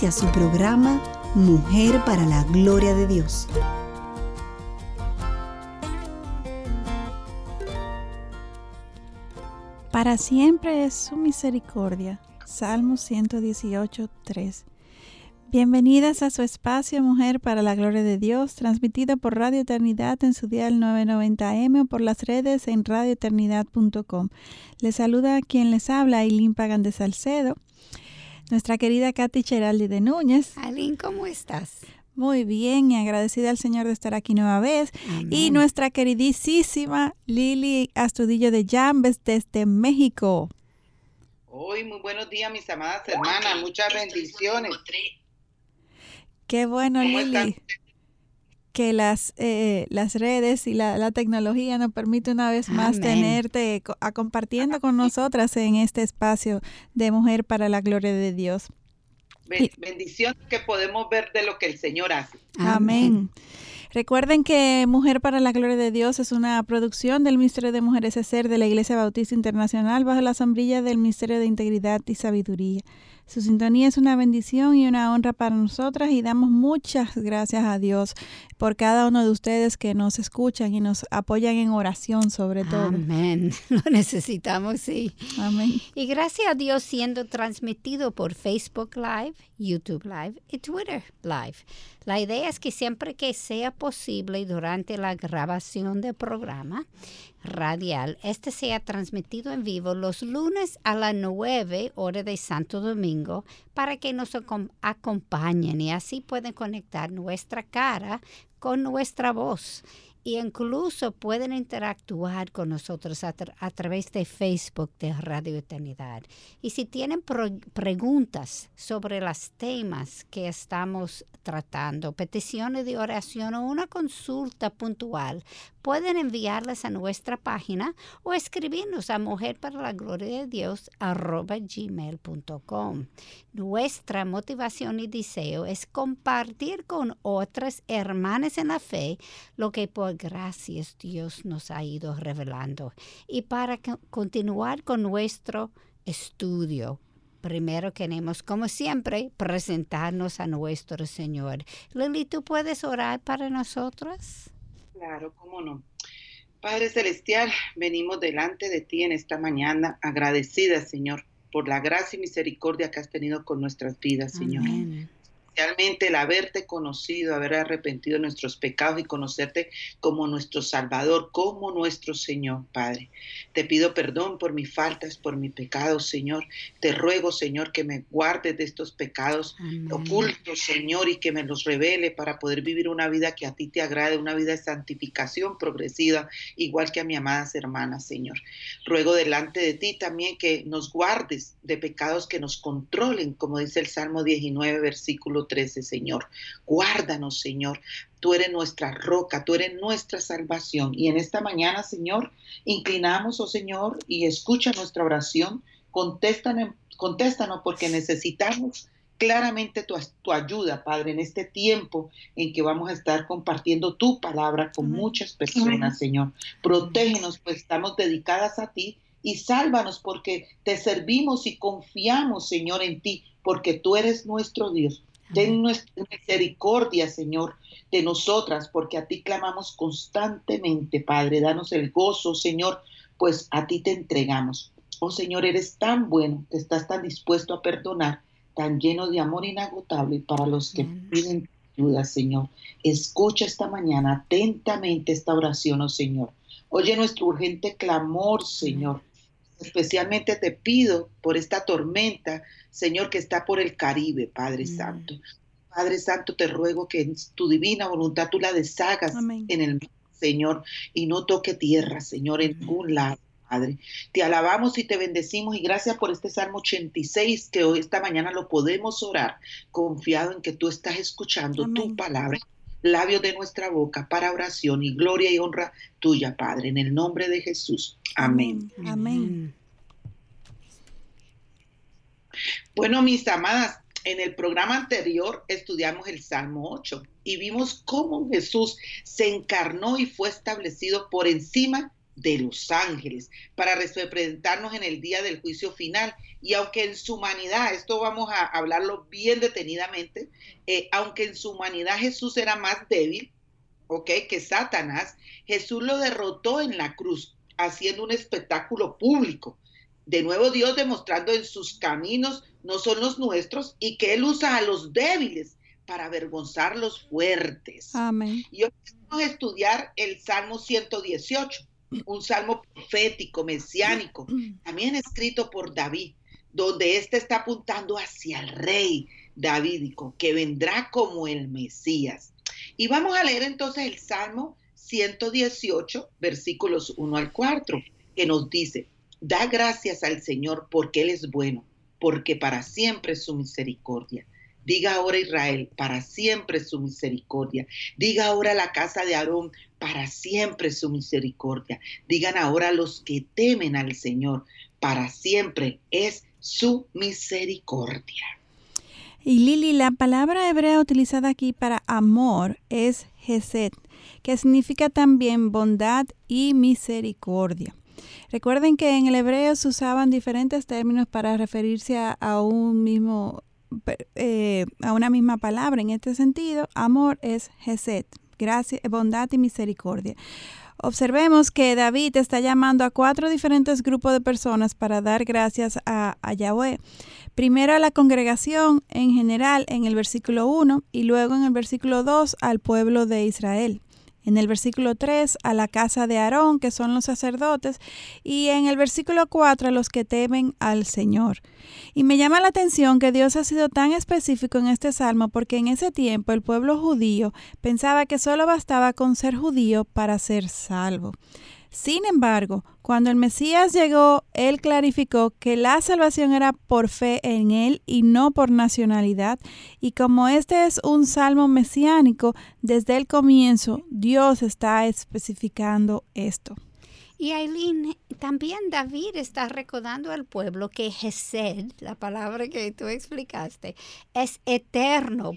Inicia su programa Mujer para la Gloria de Dios. Para siempre es su misericordia. Salmo 118, 3. Bienvenidas a su espacio Mujer para la Gloria de Dios, transmitido por Radio Eternidad en su día el 990M o por las redes en radioeternidad.com. Les saluda a quien les habla, Aileen Pagan de Salcedo, nuestra querida Katy Cheraldi de Núñez. Aileen, ¿cómo estás? Muy bien y agradecida al Señor de estar aquí nueva vez. Y nuestra queridísima Lili Astudillo de Jambes desde México. Hoy, muy buenos días, mis amadas hermanas. Muchas bendiciones. Qué bueno, Lili, que las, eh, las redes y la, tecnología nos permite una vez más tenerte a, compartiendo con nosotras en este espacio de Mujer para la Gloria de Dios. Bendición que podemos ver de lo que el Señor hace. Amén. Recuerden que Mujer para la Gloria de Dios es una producción del Ministerio de Mujeres Ser de la Iglesia Bautista Internacional bajo la sombrilla del Ministerio de Integridad y Sabiduría. Su sintonía es una bendición y una honra para nosotras y damos muchas gracias a Dios por cada uno de ustedes que nos escuchan y nos apoyan en oración sobre todo. Amén. Lo necesitamos, sí. Amén. Y gracias a Dios siendo transmitido por Facebook Live, YouTube Live y Twitter Live. La idea es que siempre que sea posible durante la grabación del programa, radial. Este se ha transmitido en vivo los lunes a las 9 hora de Santo Domingo para que nos acompañen y así pueden conectar nuestra cara con nuestra voz y incluso pueden interactuar con nosotros a, través de Facebook de Radio Eternidad. Y si tienen preguntas sobre los temas que estamos tratando, peticiones de oración o una consulta puntual, pueden enviarlas a nuestra página o escribirnos a mujer para la gloria de Dios gmail.com. Nuestra motivación y deseo es compartir con otras hermanas en la fe lo que por gracias Dios nos ha ido revelando y para continuar con nuestro estudio primero queremos, como siempre, presentarnos a nuestro Señor. Lili, ¿tú puedes orar para nosotros? Claro, cómo no. Padre Celestial, venimos delante de ti en esta mañana, agradecidas, Señor, por la gracia y misericordia que has tenido con nuestras vidas, Señor. Amén especialmente el haberte conocido, haber arrepentido de nuestros pecados y conocerte como nuestro Salvador, como nuestro Señor, Padre. Te pido perdón por mis faltas, por mis pecados, Señor. Te ruego, Señor, que me guardes de estos pecados ocultos, Señor, y que me los revele para poder vivir una vida que a ti te agrade, una vida de santificación progresiva, igual que a mis amadas hermanas, Señor. Ruego delante de ti también que nos guardes de pecados que nos controlen, como dice el Salmo 19, versículo 13, Señor. Guárdanos, Señor. Tú eres nuestra roca, tú eres nuestra salvación. Y en esta mañana, Señor, inclinamos, oh Señor, y escucha nuestra oración. Contéstanos, contéstanos porque necesitamos claramente tu, tu, ayuda, Padre, en este tiempo en que vamos a estar compartiendo tu palabra con muchas personas, Señor. Protégenos, pues estamos dedicadas a ti y sálvanos porque te servimos y confiamos, Señor, en ti, porque tú eres nuestro Dios. Ten nuestra misericordia, Señor, de nosotras, porque a ti clamamos constantemente, Padre. Danos el gozo, Señor, pues a ti te entregamos. Oh Señor, eres tan bueno, que estás tan dispuesto a perdonar, tan lleno de amor inagotable para los que piden ayuda, Señor. Escucha esta mañana atentamente esta oración, oh Señor. Oye nuestro urgente clamor, Señor. Especialmente te pido por esta tormenta Señor, que está por el Caribe, Padre mm. Santo. Padre Santo, te ruego que en tu divina voluntad tú la deshagas en el Señor, y no toque tierra, Señor, en ningún lado. Padre. Te alabamos y te bendecimos y gracias por este Salmo 86 que hoy, esta mañana lo podemos orar, confiado en que tú estás escuchando tu palabra, labios de nuestra boca para oración y gloria y honra tuya, Padre, en el nombre de Jesús. Amén. Amén. Bueno, mis amadas, en el programa anterior estudiamos el Salmo 8 y vimos cómo Jesús se encarnó y fue establecido por encima de los ángeles para representarnos en el día del juicio final. Y aunque en su humanidad, esto vamos a hablarlo bien detenidamente, eh, aunque en su humanidad Jesús era más débil, ¿ok? Que Satanás, Jesús lo derrotó en la cruz, haciendo un espectáculo público. De nuevo Dios demostrando en sus caminos no son los nuestros y que Él usa a los débiles para avergonzar los fuertes. Amén. Y hoy vamos a estudiar el Salmo 118 un salmo profético, mesiánico, también escrito por David, donde éste está apuntando hacia el rey davídico, que vendrá como el Mesías. Y vamos a leer entonces el Salmo 118, versículos 1 al 4, que nos dice, da gracias al Señor porque Él es bueno, porque para siempre es su misericordia. Diga ahora Israel, para siempre su misericordia. Diga ahora la casa de Aarón, para siempre su misericordia. Digan ahora los que temen al Señor, para siempre es su misericordia. Y Lili, la palabra hebrea utilizada aquí para amor es Gesed, que significa también bondad y misericordia. Recuerden que en el hebreo se usaban diferentes términos para referirse a, un mismo eh, a una misma palabra. En este sentido, amor es Gesed, gracia, bondad y misericordia. Observemos que David está llamando a cuatro diferentes grupos de personas para dar gracias a, a, Yahweh. Primero a la congregación en general en el versículo 1 y luego en el versículo 2 al pueblo de Israel en el versículo 3 a la casa de Aarón, que son los sacerdotes, y en el versículo 4 a los que temen al Señor. Y me llama la atención que Dios ha sido tan específico en este salmo porque en ese tiempo el pueblo judío pensaba que solo bastaba con ser judío para ser salvo. Sin embargo, cuando el Mesías llegó, él clarificó que la salvación era por fe en él y no por nacionalidad. Y como este es un salmo mesiánico, desde el comienzo Dios está especificando esto. Y Aileen, también David está recordando al pueblo que Gesed, la palabra que tú explicaste, es eterno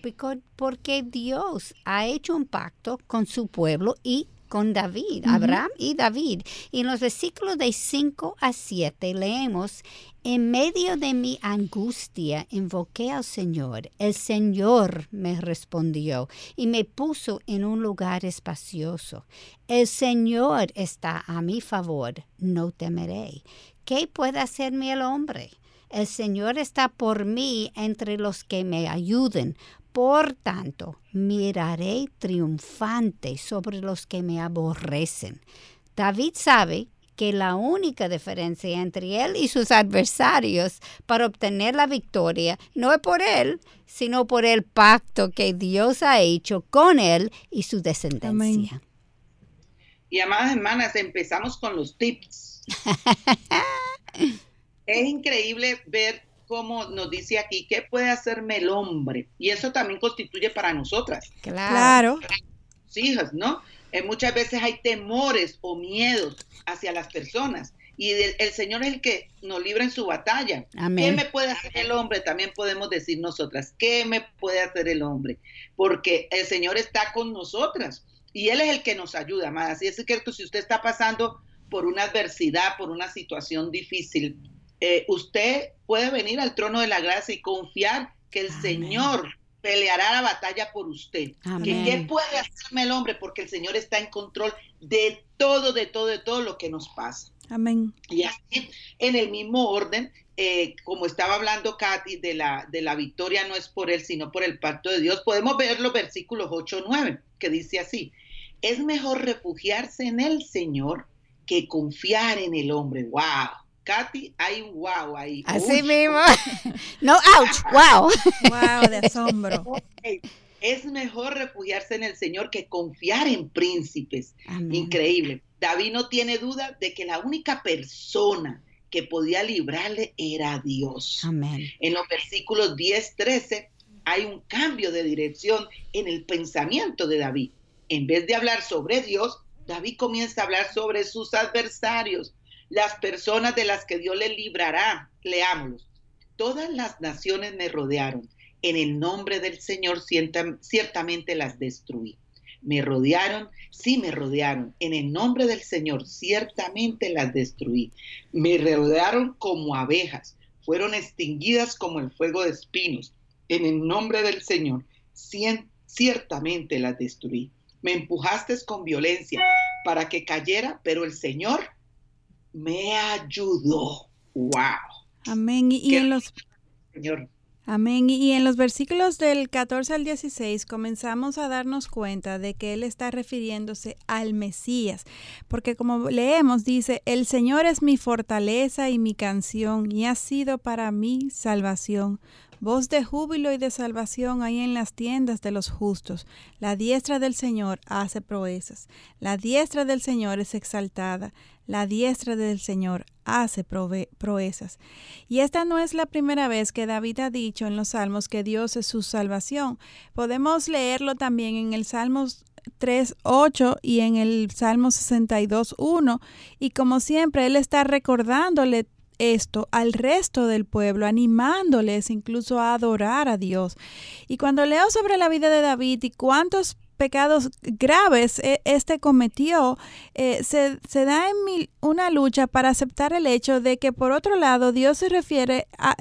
porque Dios ha hecho un pacto con su pueblo y con David, Abraham y David. Y en los versículos de 5 a 7 leemos, en medio de mi angustia invoqué al Señor. El Señor me respondió y me puso en un lugar espacioso. El Señor está a mi favor, no temeré. ¿Qué puede hacerme el hombre? El Señor está por mí entre los que me ayuden. Por tanto, miraré triunfante sobre los que me aborrecen. David sabe que la única diferencia entre él y sus adversarios para obtener la victoria no es por él, sino por el pacto que Dios ha hecho con él y su descendencia. Y amadas hermanas, empezamos con los tips. es increíble ver como nos dice aquí, ¿qué puede hacerme el hombre? Y eso también constituye para nosotras. Claro. hijas, ¿no? Eh, muchas veces hay temores o miedos hacia las personas. Y el, Señor es el que nos libra en su batalla. ¿Qué me puede hacer el hombre? También podemos decir nosotras, ¿qué me puede hacer el hombre? Porque el Señor está con nosotras y Él es el que nos ayuda, más. Así es que si usted está pasando por una adversidad, por una situación difícil, eh, usted puede venir al trono de la gracia y confiar que el Señor peleará la batalla por usted. ¿Qué puede hacerme el hombre? Porque el Señor está en control de todo, de todo, de todo lo que nos pasa. Amén. Y así, en el mismo orden, eh, como estaba hablando Katy, de la, de la victoria no es por él, sino por el pacto de Dios, podemos ver los versículos 8 o 9, que dice así, es mejor refugiarse en el Señor que confiar en el hombre. ¡Wow! Katy, hay un wow ahí. Así mismo. No, ouch, wow. Wow, de asombro. Es mejor refugiarse en el Señor que confiar en príncipes. Increíble. David no tiene duda de que la única persona que podía librarle era Dios. Amén. En los versículos 10, 13 hay un cambio de dirección en el pensamiento de David. En vez de hablar sobre Dios, David comienza a hablar sobre sus adversarios, las personas de las que Dios le librará. Leámoslos. Todas las naciones me rodearon. En el nombre del Señor ciertamente las destruí. Me rodearon, sí me rodearon. En el nombre del Señor ciertamente las destruí. Me rodearon como abejas. Fueron extinguidas como el fuego de espinos. En el nombre del Señor ciertamente las destruí. Me empujaste con violencia para que cayera, pero el Señor me ayudó. ¡Wow! Amén. Y, en los... Señor. Amén. Y en los versículos del 14 al 16 comenzamos a darnos cuenta de que Él está refiriéndose al Mesías, porque como leemos dice, el Señor es mi fortaleza y mi canción y ha sido para mí salvación. Voz de júbilo y de salvación hay en las tiendas de los justos. La diestra del Señor hace proezas. La diestra del Señor es exaltada. La diestra del Señor hace proezas. Y esta no es la primera vez que David ha dicho en los Salmos que Dios es su salvación. Podemos leerlo también en el Salmos 3.8 y en el Salmo 62.1 y como siempre Él está recordándole esto al resto del pueblo, animándoles incluso a adorar a Dios. Y cuando leo sobre la vida de David y cuántos pecados graves e, este cometió, eh, se, da en una lucha para aceptar el hecho de que por otro lado Dios se refiere a,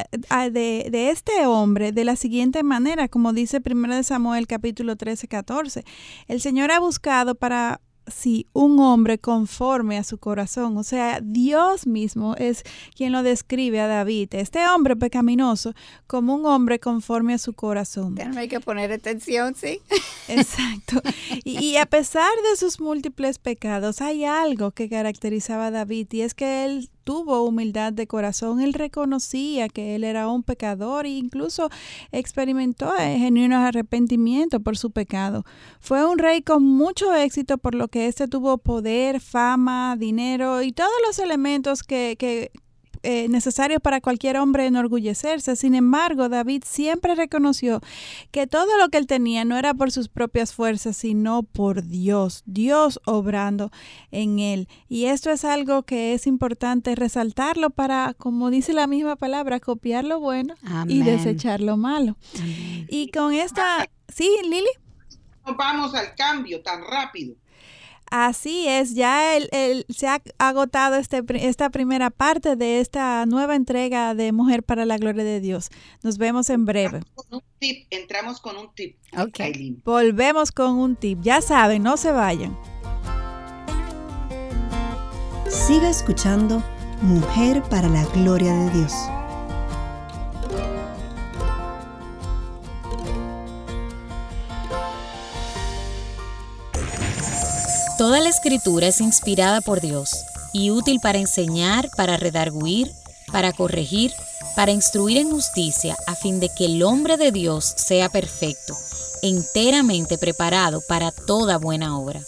de, de, este hombre de la siguiente manera, como dice 1 Samuel capítulo 13, 14. El Señor ha buscado para sí, un hombre conforme a su corazón. O sea, Dios mismo es quien lo describe a David, este hombre pecaminoso, como un hombre conforme a su corazón. Hay que poner atención, sí. Exacto. Y, y, a pesar de sus múltiples pecados, hay algo que caracterizaba a David y es que él tuvo humildad de corazón, él reconocía que él era un pecador e incluso experimentó genuino arrepentimiento por su pecado. Fue un rey con mucho éxito por lo que éste tuvo poder, fama, dinero y todos los elementos que, que, eh, necesario para cualquier hombre enorgullecerse. Sin embargo, David siempre reconoció que todo lo que él tenía no era por sus propias fuerzas, sino por Dios, Dios obrando en él. Y esto es algo que es importante resaltarlo para, como dice la misma palabra, copiar lo bueno y desechar lo malo. Y con esta... Sí, Lili. Vamos al cambio tan rápido. Así es, ya el, se ha agotado este, esta primera parte de esta nueva entrega de Mujer para la Gloria de Dios. Nos vemos en breve. Entramos con un tip. Okay. Volvemos con un tip. Ya saben, no se vayan. Siga escuchando Mujer para la Gloria de Dios. Toda la escritura es inspirada por Dios y útil para enseñar, para redarguir, para corregir, para instruir en justicia, a fin de que el hombre de Dios sea perfecto, enteramente preparado para toda buena obra.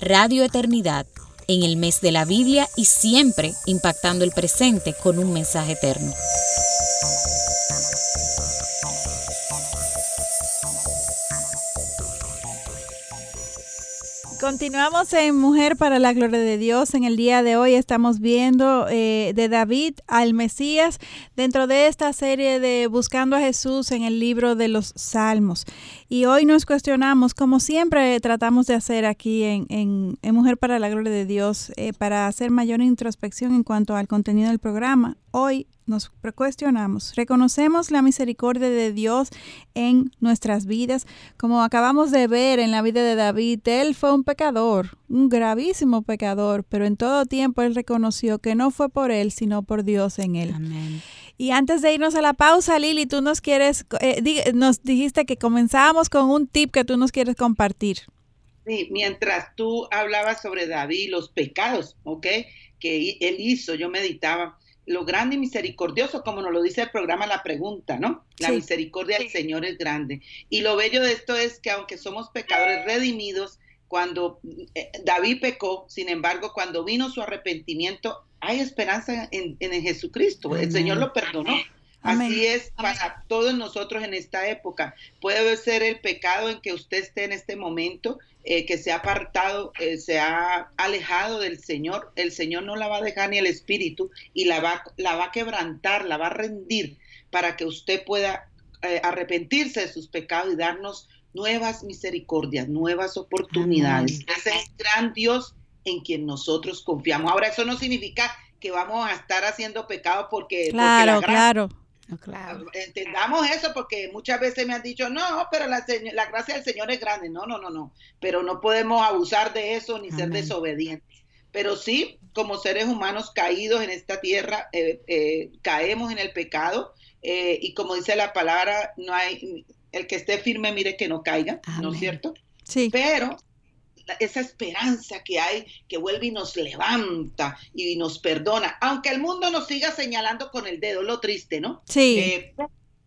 Radio Eternidad, en el mes de la Biblia y siempre impactando el presente con un mensaje eterno. Continuamos en Mujer para la Gloria de Dios. En el día de hoy estamos viendo eh, de David al Mesías dentro de esta serie de Buscando a Jesús en el libro de los Salmos. Y hoy nos cuestionamos, como siempre tratamos de hacer aquí en, en, Mujer para la Gloria de Dios, eh, para hacer mayor introspección en cuanto al contenido del programa. Hoy nos cuestionamos, reconocemos la misericordia de Dios en nuestras vidas, como acabamos de ver en la vida de David, él fue un pecador, un gravísimo pecador, pero en todo tiempo él reconoció que no fue por él, sino por Dios en él. Amén. Y antes de irnos a la pausa, Lili, tú nos quieres, eh, nos dijiste que comenzábamos con un tip que tú nos quieres compartir. Sí, mientras tú hablabas sobre David, los pecados, ¿ok? Que él hizo, yo meditaba lo grande y misericordioso, como nos lo dice el programa La Pregunta, ¿no? La misericordia del Señor es grande. Y lo bello de esto es que aunque somos pecadores redimidos, cuando eh, David pecó, sin embargo, cuando vino su arrepentimiento, hay esperanza en, Jesucristo. El Señor lo perdonó. Así es para todos nosotros en esta época. Puede ser el pecado en que usted esté en este momento, eh, que se ha apartado, eh, se ha alejado del Señor. El Señor no la va a dejar ni el Espíritu y la va, la va a quebrantar, la va a rendir para que usted pueda eh, arrepentirse de sus pecados y darnos nuevas misericordias, nuevas oportunidades. Ese es gran Dios en quien nosotros confiamos. Ahora, eso no significa que vamos a estar haciendo pecado porque... Claro, claro. Claro. Entendamos eso porque muchas veces me han dicho, no, pero la, la, gracia del Señor es grande. No, no, no, no. Pero no podemos abusar de eso ni ser desobedientes. Pero sí, como seres humanos caídos en esta tierra, eh, eh, caemos en el pecado. Eh, y como dice la palabra, no hay el que esté firme, mire que no caiga, ¿no es cierto? Sí. Pero esa esperanza que hay, que vuelve y nos levanta y nos perdona, aunque el mundo nos siga señalando con el dedo, lo triste, ¿no? Sí. Eh,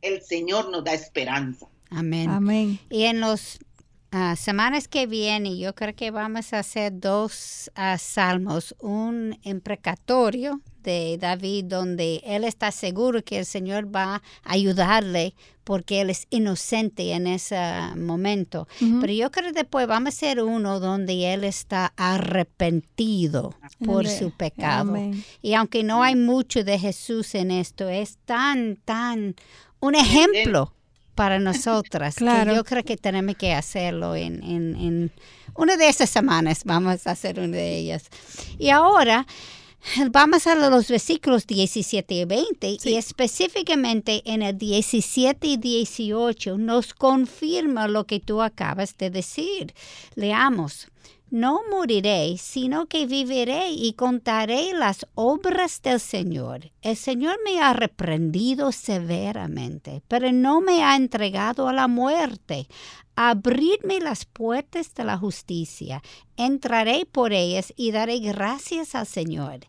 el Señor nos da esperanza. Amén. Amén. Y en los uh, semanas que vienen, yo creo que vamos a hacer dos uh, salmos, un imprecatorio de David donde él está seguro que el Señor va a ayudarle porque él es inocente en ese momento. Pero yo creo que después vamos a hacer uno donde él está arrepentido por su pecado. Y aunque no hay mucho de Jesús en esto, es tan, tan un ejemplo para nosotras que yo creo que tenemos que hacerlo en, en, en una de esas semanas. Vamos a hacer una de ellas. Y ahora... Vamos a los versículos 17 y 20 y específicamente en el 17 y 18 nos confirma lo que tú acabas de decir. Leamos. No moriré, sino que viviré y contaré las obras del Señor. El Señor me ha reprendido severamente, pero no me ha entregado a la muerte. Abridme las puertas de la justicia, entraré por ellas y daré gracias al Señor.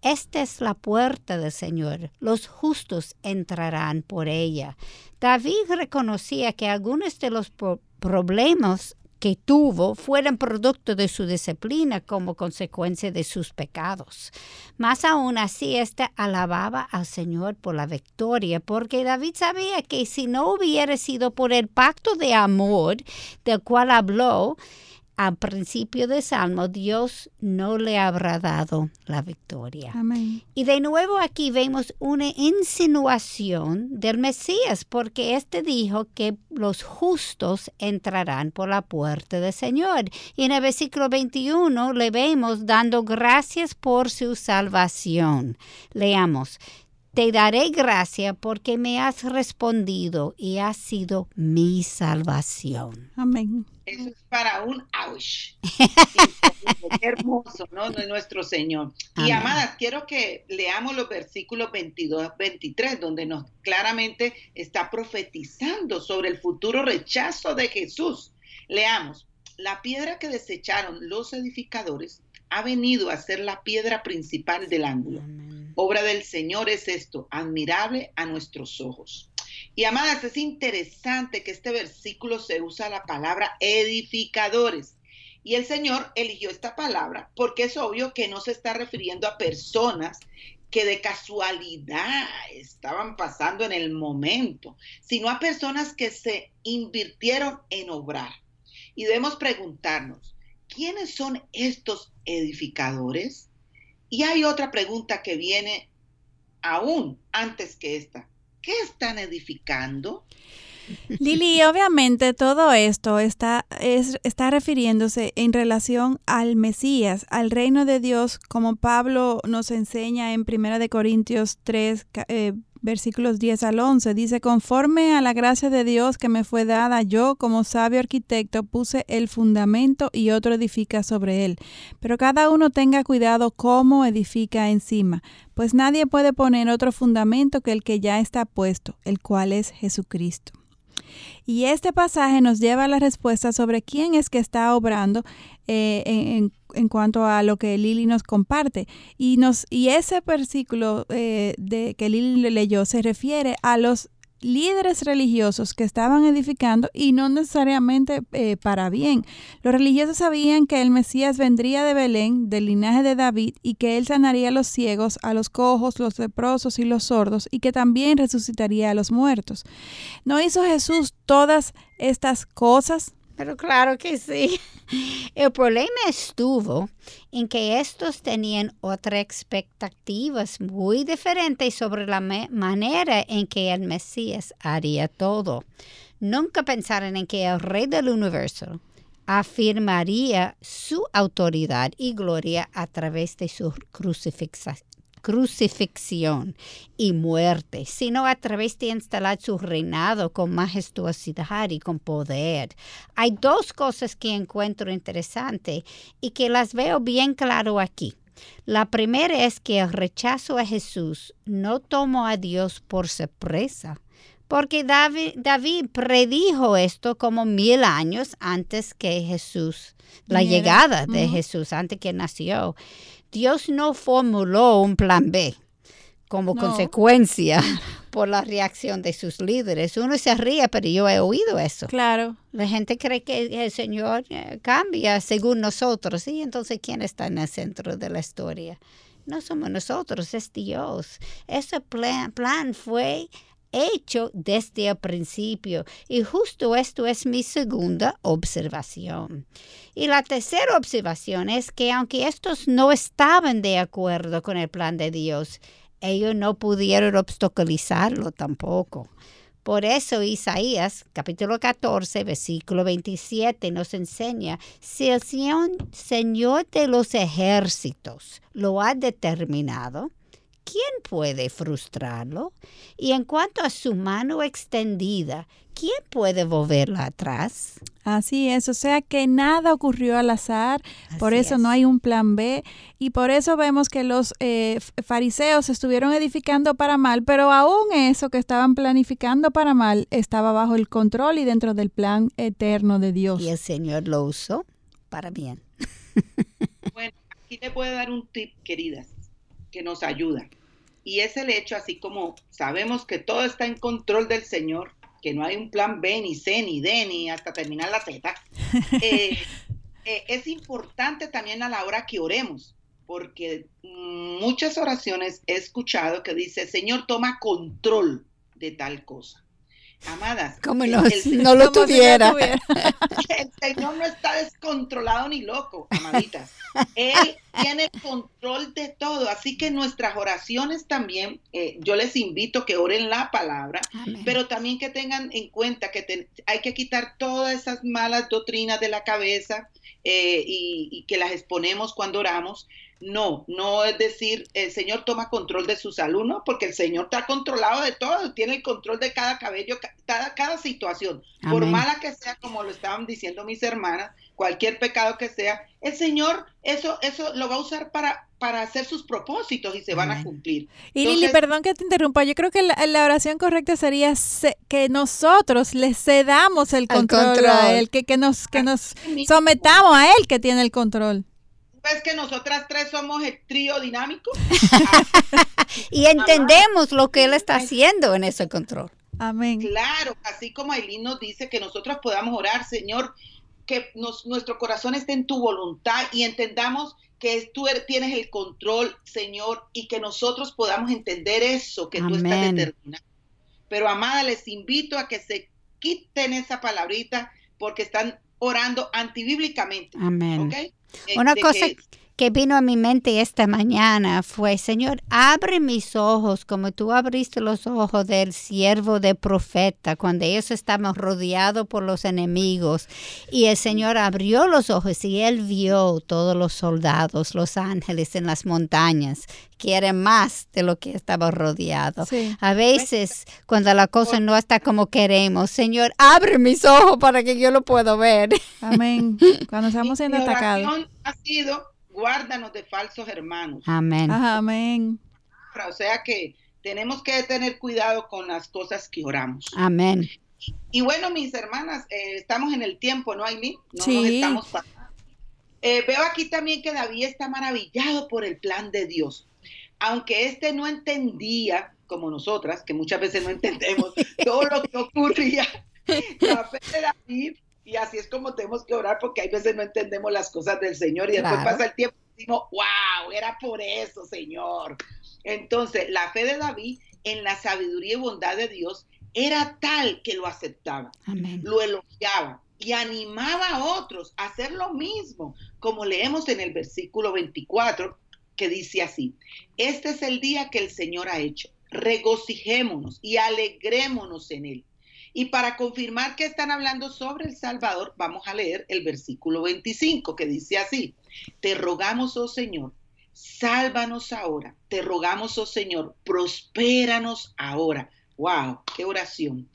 Esta es la puerta del Señor, los justos entrarán por ella. David reconocía que algunos de los problemas que tuvo fueran producto de su disciplina como consecuencia de sus pecados. Más aún así, éste alababa al Señor por la victoria, porque David sabía que si no hubiera sido por el pacto de amor del cual habló, al principio del Salmo, Dios no le habrá dado la victoria. Amén. Y de nuevo aquí vemos una insinuación del Mesías, porque éste dijo que los justos entrarán por la puerta del Señor. Y en el versículo 21 le vemos dando gracias por su salvación. Leamos. Te daré gracia porque me has respondido y has sido mi salvación. Amén. Eso es para un. Qué hermoso, ¿no? De nuestro Señor. Y amadas, quiero que leamos los versículos 22, 23, donde nos claramente está profetizando sobre el futuro rechazo de Jesús. Leamos. La piedra que desecharon los edificadores ha venido a ser la piedra principal del ángulo. Obra del Señor es esto, admirable a nuestros ojos. Y amadas, es interesante que este versículo se usa la palabra edificadores. Y el Señor eligió esta palabra porque es obvio que no se está refiriendo a personas que de casualidad estaban pasando en el momento, sino a personas que se invirtieron en obrar. Y debemos preguntarnos, ¿quiénes son estos edificadores? Y hay otra pregunta que viene aún antes que esta. ¿Qué están edificando? Lili, obviamente todo esto está, es, está refiriéndose en relación al Mesías, al reino de Dios, como Pablo nos enseña en 1 Corintios 3, eh, versículos 10 al 11. Dice, conforme a la gracia de Dios que me fue dada, yo como sabio arquitecto puse el fundamento y otro edifica sobre él. Pero cada uno tenga cuidado cómo edifica encima, pues nadie puede poner otro fundamento que el que ya está puesto, el cual es Jesucristo. Y este pasaje nos lleva a la respuesta sobre quién es que está obrando eh, en, cuanto a lo que Lili nos comparte. Y, nos, y ese versículo eh, de, que Lili leyó se refiere a los líderes religiosos que estaban edificando y no necesariamente eh, para bien. Los religiosos sabían que el Mesías vendría de Belén, del linaje de David, y que él sanaría a los ciegos, a los cojos, los leprosos y los sordos, y que también resucitaría a los muertos. ¿No hizo Jesús todas estas cosas? Pero claro que sí. El problema estuvo en que estos tenían otras expectativas muy diferentes sobre la manera en que el Mesías haría todo. Nunca pensaron en que el Rey del Universo afirmaría su autoridad y gloria a través de su crucifixión crucifixión y muerte, sino a través de instalar su reinado con majestuosidad y con poder. Hay dos cosas que encuentro interesantes y que las veo bien claro aquí. La primera es que el rechazo a Jesús no tomó a Dios por sorpresa, porque David, David, predijo esto como mil años antes que Jesús, la llegada de Jesús, antes que nació. Dios no formuló un plan B como consecuencia por la reacción de sus líderes. Uno se ríe, pero yo he oído eso. Claro. La gente cree que el Señor eh, cambia según nosotros. ¿Y entonces quién está en el centro de la historia? No somos nosotros, es Dios. Ese plan, plan fue hecho desde el principio. Y justo esto es mi segunda observación. Y la tercera observación es que aunque estos no estaban de acuerdo con el plan de Dios, ellos no pudieron obstaculizarlo tampoco. Por eso Isaías capítulo 14, versículo 27 nos enseña, si el Señor de los ejércitos lo ha determinado, ¿quién puede frustrarlo? Y en cuanto a su mano extendida, ¿quién puede volverla atrás? Así es, o sea que nada ocurrió al azar, por eso no hay un plan B y por eso vemos que los eh, fariseos estuvieron edificando para mal, pero aún eso que estaban planificando para mal estaba bajo el control y dentro del plan eterno de Dios. Y el Señor lo usó para bien. bueno, aquí te puedo dar un tip, queridas que nos ayuda. Y es el hecho, así como sabemos que todo está en control del Señor, que no hay un plan B, ni C, ni D, ni hasta terminar la Z, eh, eh, es importante también a la hora que oremos, porque muchas oraciones he escuchado que dice, Señor, toma control de tal cosa. Amadas, como no, no lo tuviera. el Señor no está descontrolado ni loco, amaditas. Él tiene control de todo, así que nuestras oraciones también, eh, yo les invito que oren la palabra, pero también que tengan en cuenta que hay que quitar todas esas malas doctrinas de la cabeza eh, y que las exponemos cuando oramos, no, no es decir, el Señor toma control de su salud, no, porque el Señor está controlado de todo, tiene el control de cada cabello, cada, cada situación. Por mala que sea, como lo estaban diciendo mis hermanas, cualquier pecado que sea, el Señor eso, eso lo va a usar para, para hacer sus propósitos y se van a cumplir. Y Lili, perdón que te interrumpa, yo creo que la, oración correcta sería que nosotros le cedamos el control, a Él, que, que nos, que nos sometamos a Él que tiene el control ves que nosotras tres somos el trío dinámico? y entendemos lo que Él está haciendo en ese control. Amén. Claro, así como Aileen nos dice que nosotros podamos orar, Señor, que nuestro corazón esté en tu voluntad y entendamos que tú er, tienes el control, Señor, y que nosotros podamos entender eso que tú estás determinando. Pero amada, les invito a que se quiten esa palabrita porque están orando antibíblicamente. Amén. Una cosa que vino a mi mente esta mañana fue, Señor, abre mis ojos como tú abriste los ojos del siervo de profeta cuando ellos estaban rodeados por los enemigos. Y el Señor abrió los ojos y él vio todos los soldados, los ángeles en las montañas, que eran más de lo que estaba rodeado. A veces, cuando la cosa no está como queremos, Señor, abre mis ojos para que yo lo pueda ver. Amén. Cuando estamos siendo atacados. Ha sido guárdanos de falsos hermanos. Amén. amén. O sea que tenemos que tener cuidado con las cosas que oramos. Amén. Y, bueno, mis hermanas, eh, estamos en el tiempo, ¿no, Aileen? No nos estamos eh, veo aquí también que David está maravillado por el plan de Dios. Aunque éste no entendía como nosotras, que muchas veces no entendemos todo lo que ocurría. La fe de David, y así es como tenemos que orar, porque hay veces no entendemos las cosas del Señor y después pasa el tiempo y decimos, wow, era por eso, Señor. Entonces, la fe de David en la sabiduría y bondad de Dios era tal que lo aceptaba, lo elogiaba y animaba a otros a hacer lo mismo, como leemos en el versículo 24, que dice así, este es el día que el Señor ha hecho, regocijémonos y alegrémonos en él. Y para confirmar que están hablando sobre el Salvador, vamos a leer el versículo 25, que dice así, te rogamos, oh Señor, sálvanos ahora, te rogamos, oh Señor, prospéranos ahora. ¡Wow! ¡Qué oración!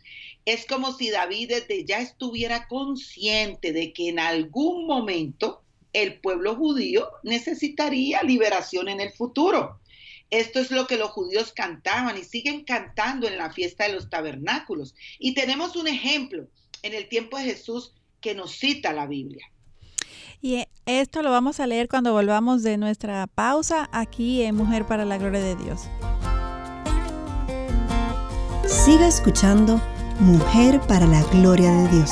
Es como si David desde ya estuviera consciente de que en algún momento el pueblo judío necesitaría liberación en el futuro. Esto es lo que los judíos cantaban y siguen cantando en la fiesta de los tabernáculos. Y tenemos un ejemplo en el tiempo de Jesús que nos cita la Biblia. Y esto lo vamos a leer cuando volvamos de nuestra pausa aquí en Mujer para la Gloria de Dios. Siga escuchando Mujer para la Gloria de Dios.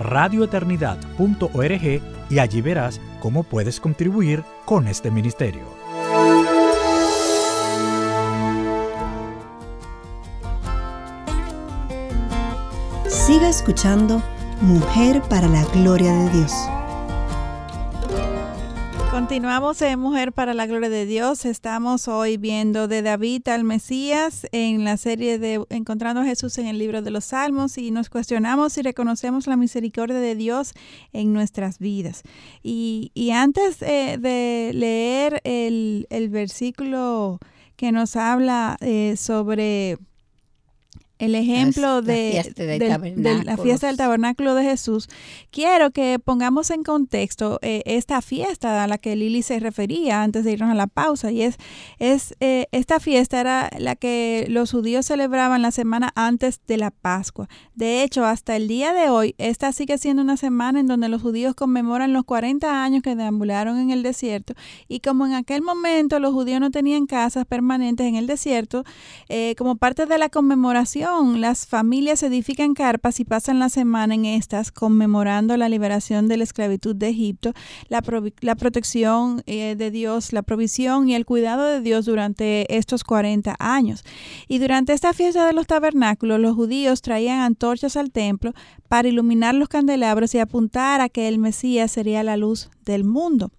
radioeternidad.org y allí verás cómo puedes contribuir con este ministerio. Siga escuchando Mujer para la Gloria de Dios. Continuamos en Mujer para la Gloria de Dios. Estamos hoy viendo de David al Mesías en la serie de Encontrando a Jesús en el libro de los Salmos y nos cuestionamos y reconocemos la misericordia de Dios en nuestras vidas. Y, antes eh, de leer el, versículo que nos habla eh, sobre el ejemplo de, la fiesta del tabernáculo de Jesús, quiero que pongamos en contexto eh, esta fiesta a la que Lili se refería antes de irnos a la pausa. Y es, es eh, esta fiesta era la que los judíos celebraban la semana antes de la Pascua. De hecho, hasta el día de hoy, esta sigue siendo una semana en donde los judíos conmemoran los 40 años que deambularon en el desierto. Y como en aquel momento los judíos no tenían casas permanentes en el desierto, eh, como parte de la conmemoración, las familias edifican carpas y pasan la semana en estas conmemorando la liberación de la esclavitud de Egipto, la, protección eh, de Dios, la provisión y el cuidado de Dios durante estos 40 años. Y durante esta fiesta de los tabernáculos, los judíos traían antorchas al templo para iluminar los candelabros y apuntar a que el Mesías sería la luz del mundo.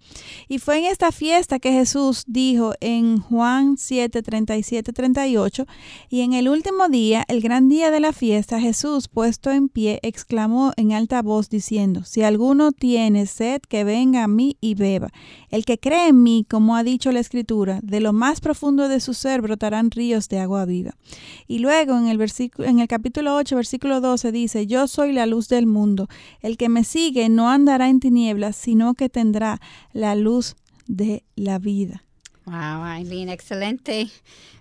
Y fue en esta fiesta que Jesús dijo en Juan 7, 37, 38, y en el último día, el gran día de la fiesta, Jesús, puesto en pie, exclamó en alta voz diciendo, si alguno tiene sed, que venga a mí y beba. El que cree en mí, como ha dicho la Escritura, de lo más profundo de su ser brotarán ríos de agua viva. Y luego en el, versículo, en el capítulo 8, versículo 12 dice, yo soy la luz del mundo. El que me sigue no andará en tinieblas, sino que tendrá la luz de la vida. Wow, Aileen, excelente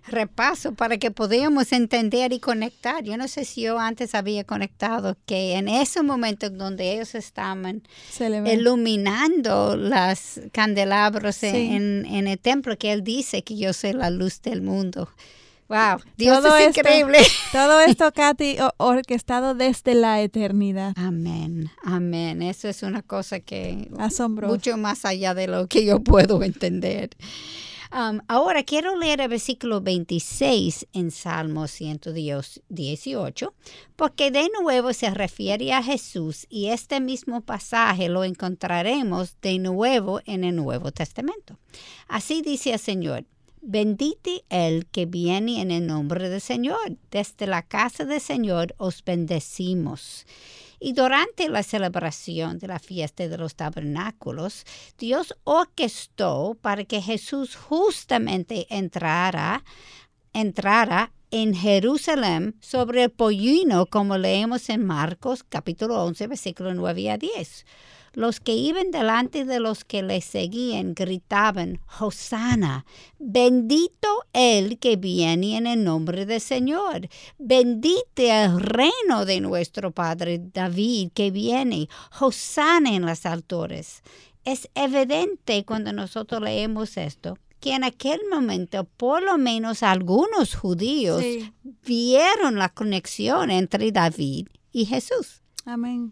repaso para que podamos entender y conectar. Yo no sé si yo antes había conectado que en ese momento donde ellos estaban iluminando los candelabros en, en, el templo, que él dice que yo soy la luz del mundo. Wow, Dios es increíble. Todo esto, Katy, orquestado desde la eternidad. Amén, amén. Eso es una cosa que... Asombroso. Mucho más allá de lo que yo puedo entender. Um, ahora quiero leer el versículo 26 en Salmo 118, porque de nuevo se refiere a Jesús y este mismo pasaje lo encontraremos de nuevo en el Nuevo Testamento. Así dice el Señor. Bendite el que viene en el nombre del Señor. Desde la casa del Señor os bendecimos. Y durante la celebración de la fiesta de los tabernáculos, Dios orquestó para que Jesús justamente entrara entrara en Jerusalén sobre el pollino, como leemos en Marcos capítulo 11, versículo 9 a 10. Los que iban delante de los que le seguían gritaban, Hosanna, bendito el que viene en el nombre del Señor, bendito el reino de nuestro Padre David que viene, Hosanna en las alturas. Es evidente cuando nosotros leemos esto que en aquel momento por lo menos algunos judíos vieron la conexión entre David y Jesús. Amén.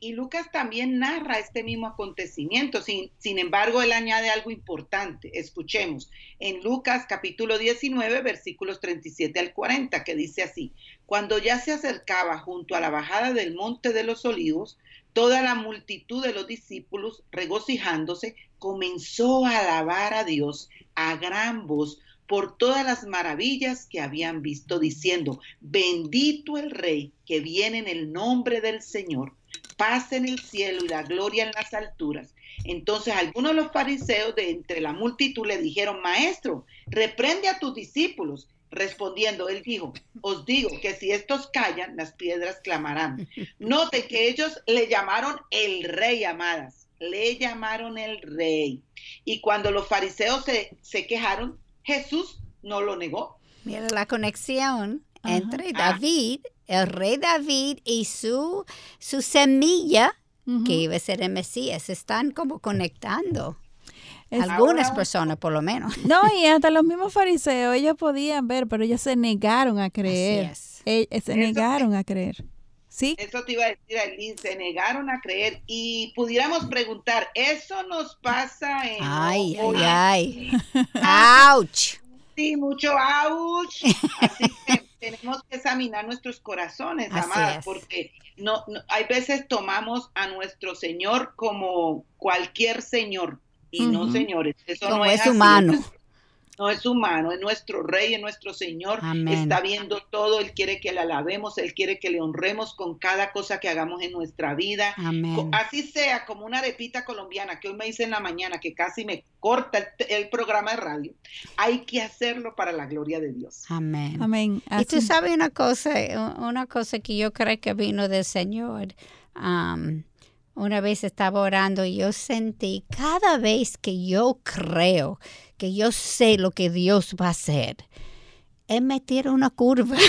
Y Lucas también narra este mismo acontecimiento, sin, sin embargo, él añade algo importante. Escuchemos en Lucas capítulo 19, versículos 37 al 40, que dice así, cuando ya se acercaba junto a la bajada del monte de los olivos, toda la multitud de los discípulos, regocijándose, comenzó a alabar a Dios a gran voz por todas las maravillas que habían visto, diciendo, bendito el Rey que viene en el nombre del Señor, paz en el cielo y la gloria en las alturas. Entonces algunos de los fariseos de entre la multitud le dijeron, Maestro, reprende a tus discípulos. Respondiendo, él dijo, os digo que si estos callan, las piedras clamarán. Note que ellos le llamaron el rey, amadas le llamaron el rey. Y cuando los fariseos se, quejaron, Jesús no lo negó. Mira la conexión entre ah. El rey David y su, su semilla, que iba a ser el Mesías, están como conectando. Algunas personas, por lo menos. No, y hasta los mismos fariseos, ellos podían ver, pero ellos se negaron a creer. Eh, se negaron a creer. Eso te iba a decir, Aileen, se negaron a creer y pudiéramos preguntar, ¿eso nos pasa en... Ay, ay, ay. ¡Auch! Sí, mucho ouch. Así que tenemos que examinar nuestros corazones, amadas, porque no, hay veces tomamos a nuestro Señor como cualquier Señor y no, señores, eso no es, humano no es humano, es nuestro rey, es nuestro Señor, está viendo todo, Él quiere que le alabemos, Él quiere que le honremos con cada cosa que hagamos en nuestra vida. Así sea como una arepita colombiana que hoy me hice en la mañana, que casi me corta el, programa de radio, hay que hacerlo para la gloria de Dios. Amén. Amén. Y tú sabes una cosa, una cosa que yo creo que vino del Señor. Una vez estaba orando y yo sentí cada vez que yo creo que yo sé lo que Dios va a hacer, Él me tira una curva.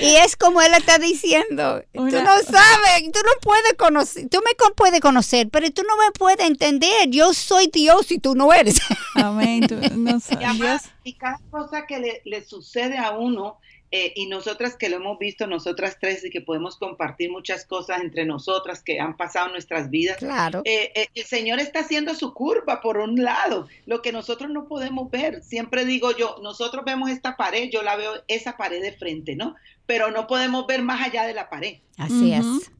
y es como él está diciendo, tú no sabes, tú no puedes conocer, tú me puedes conocer, pero tú no me puedes entender, yo soy Dios y tú no eres. Amén, tú no sabes. Y, cada cosa que le, le sucede a uno, eh, y nosotras que lo hemos visto, nosotras tres, y que podemos compartir muchas cosas entre nosotras que han pasado en nuestras vidas. Claro. Eh, eh, el Señor está haciendo su curva por un lado, lo que nosotros no podemos ver. Siempre digo yo, nosotros vemos esta pared, yo la veo esa pared de frente, ¿no? Pero no podemos ver más allá de la pared. Así es.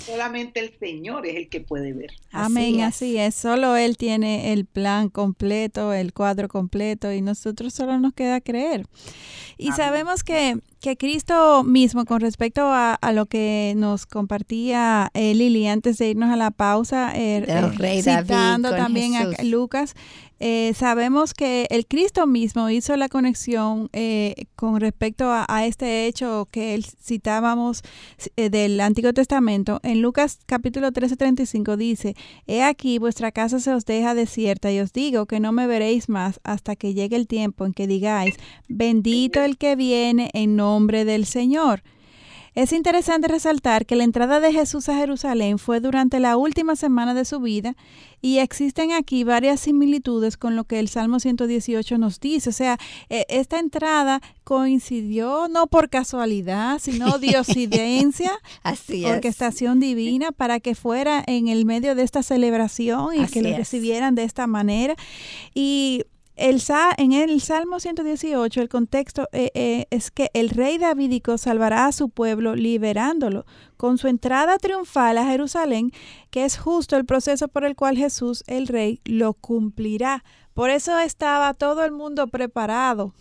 Solamente el Señor es el que puede ver. Amén, así es. Solo Él tiene el plan completo, el cuadro completo y nosotros solo nos queda creer. Y sabemos que, que, Cristo mismo, con respecto a, lo que nos compartía eh, Lili antes de irnos a la pausa, eh, eh citando también a Lucas, eh, sabemos que el Cristo mismo hizo la conexión eh, con respecto a, este hecho que él citábamos eh, del Antiguo Testamento. En Lucas capítulo 13, 35 dice, He aquí vuestra casa se os deja desierta y os digo que no me veréis más hasta que llegue el tiempo en que digáis, bendito el que viene en nombre del Señor. Es interesante resaltar que la entrada de Jesús a Jerusalén fue durante la última semana de su vida y existen aquí varias similitudes con lo que el Salmo 118 nos dice. O sea, e, esta entrada coincidió no por casualidad, sino diosidencia, Así orquestación divina para que fuera en el medio de esta celebración y que lo recibieran de esta manera. Y el, en el Salmo 118 el contexto eh, eh, es que el rey davídico salvará a su pueblo liberándolo con su entrada triunfal a Jerusalén, que es justo el proceso por el cual Jesús, el rey, lo cumplirá. Por eso estaba todo el mundo preparado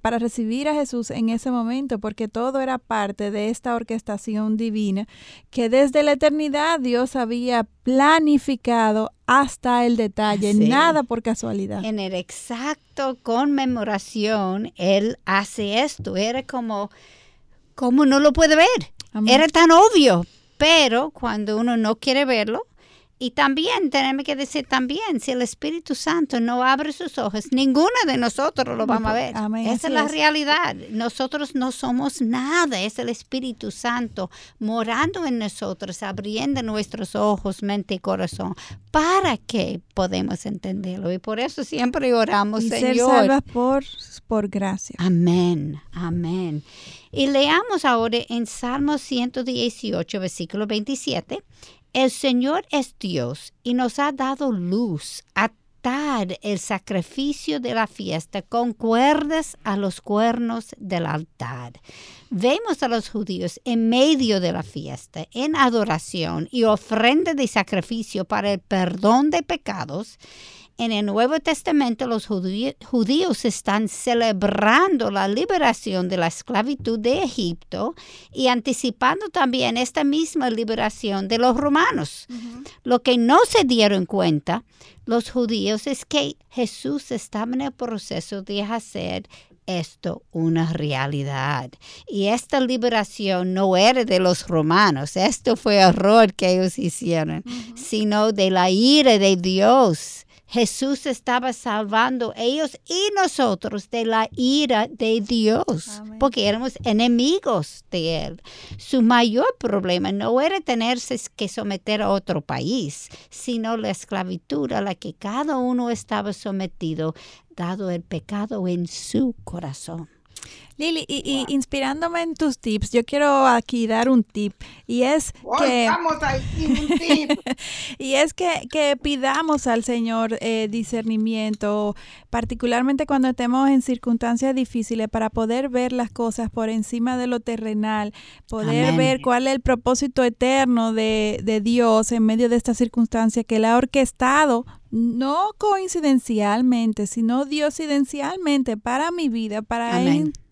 para recibir a Jesús en ese momento, porque todo era parte de esta orquestación divina que desde la eternidad Dios había planificado hasta el detalle, nada por casualidad. En el exacto conmemoración, Él hace esto. Era como, como no lo puede ver. Era tan obvio, pero cuando uno no quiere verlo, y también tenemos que decir también, si el Espíritu Santo no abre sus ojos, ninguno de nosotros lo vamos a ver. Esa es la realidad. Nosotros no somos nada, es el Espíritu Santo morando en nosotros, abriendo nuestros ojos, mente y corazón, para que podamos entenderlo. Y por eso siempre oramos, y Señor. Ser salvas por, por gracia. Amén, amén. Y leamos ahora en Salmo 118, versículo 27. El Señor es Dios y nos ha dado luz. Atar el sacrificio de la fiesta con cuerdas a los cuernos del altar. Vemos a los judíos en medio de la fiesta, en adoración y ofrenda de sacrificio para el perdón de pecados en el Nuevo Testamento los judíos están celebrando la liberación de la esclavitud de Egipto y anticipando también esta misma liberación de los romanos. Lo que no se dieron cuenta los judíos es que Jesús estaba en el proceso de hacer esto una realidad. Y esta liberación no era de los romanos, esto fue error que ellos hicieron, sino de la ira de Dios Jesús estaba salvando ellos y nosotros de la ira de Dios, porque éramos enemigos de Él. Su mayor problema no era tenerse que someter a otro país, sino la esclavitud a la que cada uno estaba sometido, dado el pecado en su corazón. Lili, y, inspirándome en tus tips, yo quiero aquí dar un tip y es que y es que, pidamos al Señor eh, discernimiento, particularmente cuando estemos en circunstancias difíciles, para poder ver las cosas por encima de lo terrenal, poder ver cuál es el propósito eterno de, de Dios en medio de esta circunstancia que Él ha orquestado no coincidencialmente, sino diosidencialmente para mi vida, para,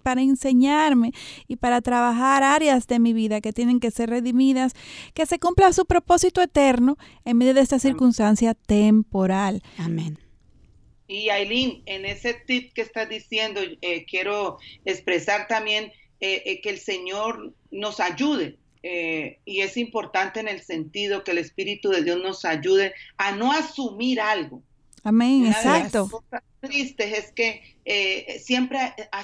para enseñarme y para trabajar áreas de mi vida que tienen que ser redimidas, que se cumpla su propósito eterno en medio de esta circunstancia temporal. Amén. Y Aileen, en ese tip que estás diciendo, eh, quiero expresar también eh, eh, que el Señor nos ayude eh, y es importante en el sentido que el Espíritu de Dios nos ayude a no asumir algo. Amén, exacto. Las cosas tristes es que eh, siempre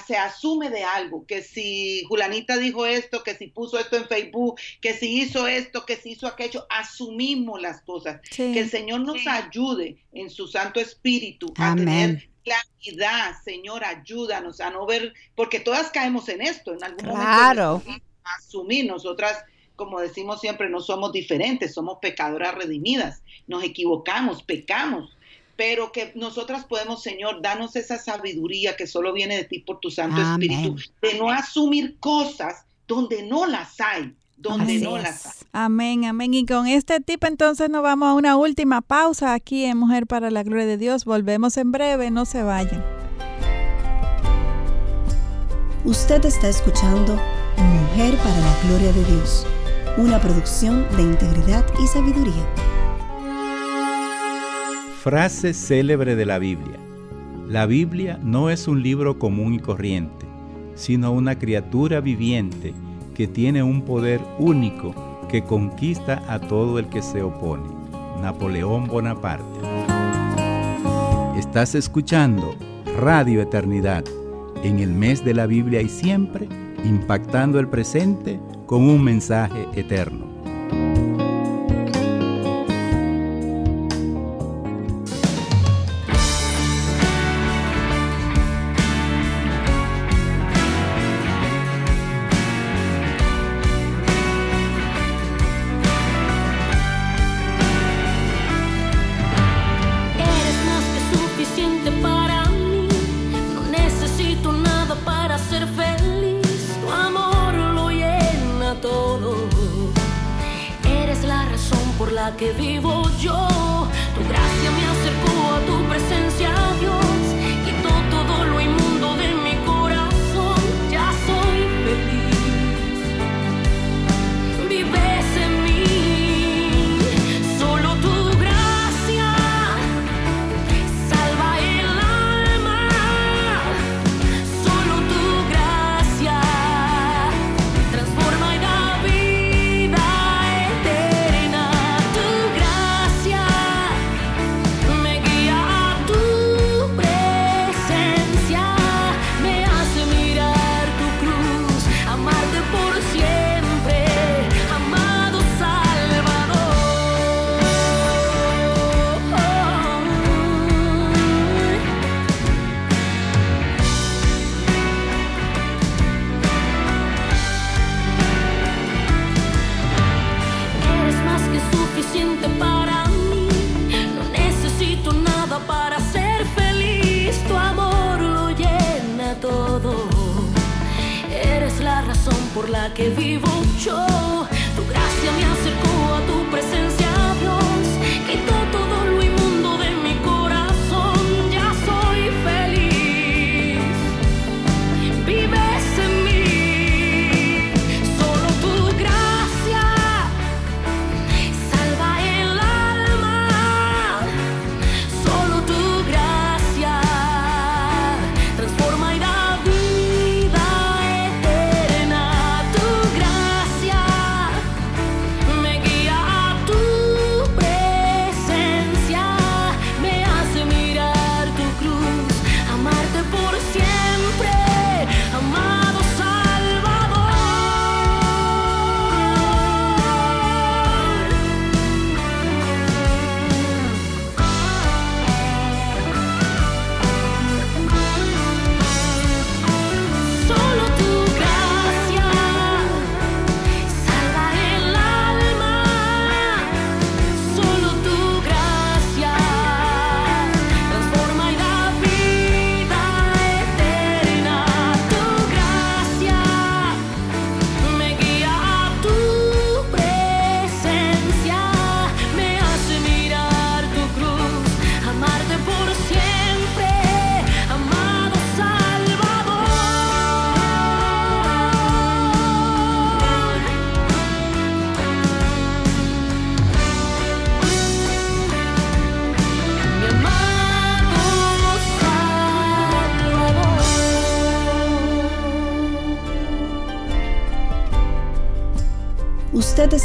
se asume de algo, que si Julanita dijo esto, que si puso esto en Facebook, que si hizo esto, que si hizo aquello, asumimos las cosas. Que el Señor nos ayude en su Santo Espíritu a tener claridad, Señor, ayúdanos a no ver, porque todas caemos en esto en algún momento. Asumir, nosotras como decimos siempre, no somos diferentes, somos pecadoras redimidas, nos equivocamos, pecamos, pero que nosotras podemos, Señor, danos esa sabiduría que solo viene de ti por tu Santo Espíritu, de no asumir cosas donde no las hay. Donde no las hay. Amén, amén. Y con este tip entonces nos vamos a una última pausa aquí en Mujer para la Gloria de Dios. Volvemos en breve, no se vayan. Usted está escuchando Mujer para la Gloria de Dios una producción de integridad y sabiduría. Frase célebre de la Biblia. La Biblia no es un libro común y corriente, sino una criatura viviente que tiene un poder único que conquista a todo el que se opone. Napoleón Bonaparte. Estás escuchando Radio Eternidad en el mes de la Biblia y siempre, impactando el presente con un mensaje eterno.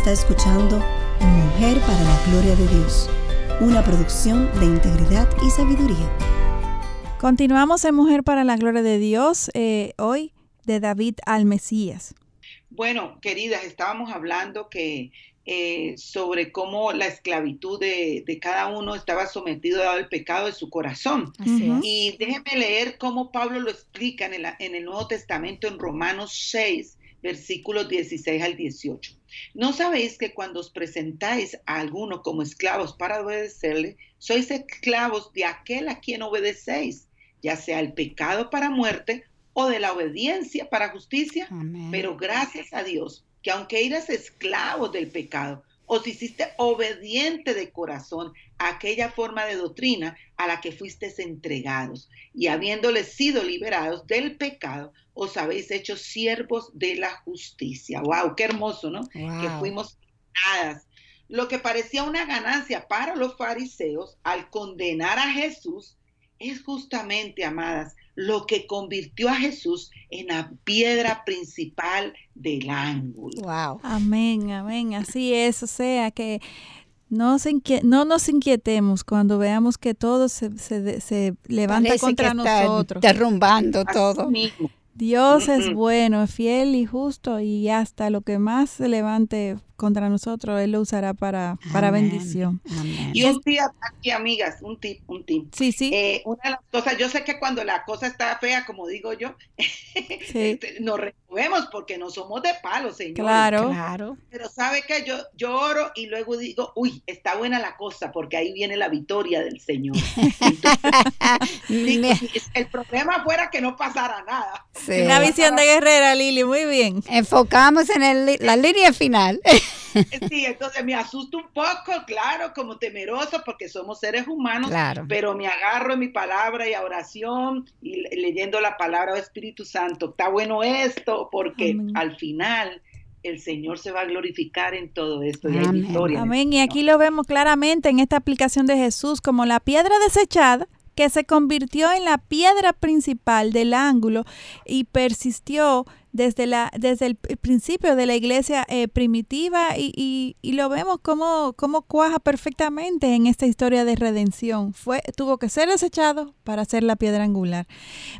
Está escuchando Mujer para la Gloria de Dios, una producción de integridad y sabiduría. Continuamos en Mujer para la Gloria de Dios, eh, hoy de David al Mesías. Bueno, queridas, estábamos hablando que eh, sobre cómo la esclavitud de, de cada uno estaba sometido al pecado de su corazón. Y déjenme leer cómo Pablo lo explica en el, en el Nuevo Testamento en Romanos 6, versículos 16 al 18. ¿No sabéis que cuando os presentáis a alguno como esclavos para obedecerle, sois esclavos de aquel a quien obedecéis, ya sea el pecado para muerte o de la obediencia para justicia? Amén. Pero gracias a Dios, que aunque eras esclavos del pecado, os hiciste obediente de corazón a aquella forma de doctrina a la que fuisteis entregados, y habiéndoles sido liberados del pecado, os habéis hecho siervos de la justicia. ¡Wow! ¡Qué hermoso, ¿no? Que fuimos dadas. Lo que parecía una ganancia para los fariseos al condenar a Jesús es justamente, amadas, lo que convirtió a Jesús en la piedra principal del ángulo. Wow. Amén, amén. Así es, o sea que no, se no nos inquietemos cuando veamos que todo se, se se levanta Parece contra que está nosotros. derrumbando Así todo. mismo. Dios es bueno, fiel y justo y hasta lo que más se levante contra nosotros, Él lo usará para, para Amén. bendición. Amén. Y un tip aquí, amigas, un tip, un tip. Sí, sí, Eh, una de las cosas, yo sé que cuando la cosa está fea, como digo yo, sí, este, nos removemos porque no somos de palo, señor. claro. Claro. Pero sabe que yo, yo oro y luego digo, uy, está buena la cosa porque ahí viene la victoria del Señor. Entonces, digo, Me- si el problema fuera que no pasara nada. sí. Una visión de guerrera, Lili, muy bien. Enfocamos en el la línea final. Sí, entonces me asusta un poco, claro, como temeroso porque somos seres humanos, Claro. pero me agarro en mi palabra y a oración y le- leyendo la palabra del Espíritu Santo. Está bueno esto porque Amén. al final el Señor se va a glorificar en todo esto y hay Amén. victoria. en Amén. Y aquí lo vemos claramente en esta aplicación de Jesús como la piedra desechada que se convirtió en la piedra principal del ángulo y persistió desde, la, desde el principio de la iglesia eh, primitiva y, y- y lo vemos como, como cuaja perfectamente en esta historia de redención. Fue, tuvo que ser desechado para ser la piedra angular.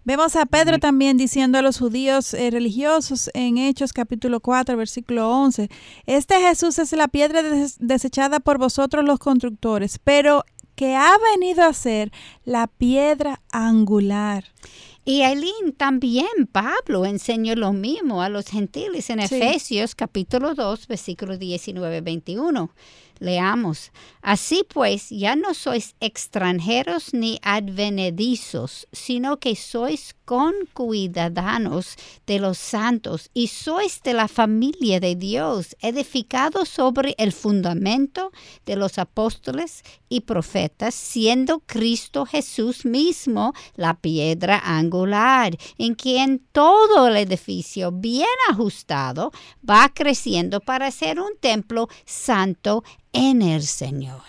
Vemos a Pedro también diciendo a los judíos eh, religiosos en Hechos capítulo 4, versículo 11, este Jesús es la piedra des- desechada por vosotros los constructores, pero que ha venido a ser la piedra angular. Y Aileen, también Pablo enseñó lo mismo a los gentiles en Sí. Efesios capítulo 2, versículo 19-21. Leamos. Así pues, ya no sois extranjeros ni advenedizos, sino que sois concuidados de los santos y sois de la familia de Dios, edificados sobre el fundamento de los apóstoles y profetas, siendo Cristo Jesús mismo la piedra angular, en quien todo el edificio bien ajustado va creciendo para ser un templo santo en el Señor.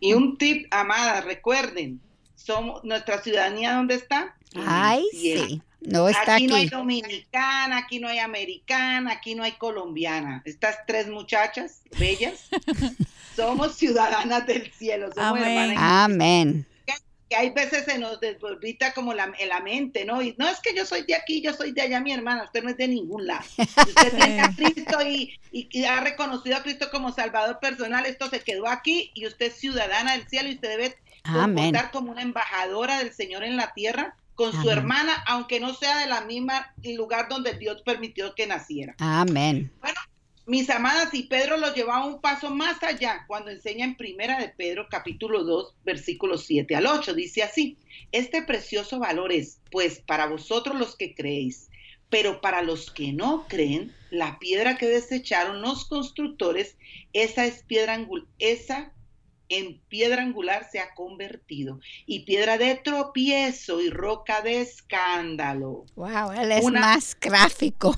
Y un tip, amada, recuerden, somos nuestra ciudadanía, ¿dónde está? Ay, sí. No está aquí no hay aquí. dominicana, aquí no hay americana, aquí no hay colombiana. Estas tres muchachas bellas somos ciudadanas del cielo, somos Amén. hermanas. Amén. Que hay veces se nos desborrita como la, la mente, ¿no? Y no es que yo soy de aquí, yo soy de allá, mi hermana, usted no es de ningún lado. Usted tiene a Cristo y, y- y ha reconocido a Cristo como Salvador personal, esto se quedó aquí y usted es ciudadana del cielo y usted debe comportar como una embajadora del Señor en la tierra con su hermana, aunque no sea de la misma lugar donde Dios permitió que naciera. Amén. Mis amadas, y Pedro lo llevaba un paso más allá cuando enseña en Primera de Pedro capítulo 2 versículos 7 al 8. Dice así, este precioso valor es, pues, para vosotros los que creéis, pero para los que no creen, la piedra que desecharon los constructores, esa es piedra esa en piedra angular se ha convertido, y piedra de tropiezo y roca de escándalo. Wow, él es Una- más gráfico.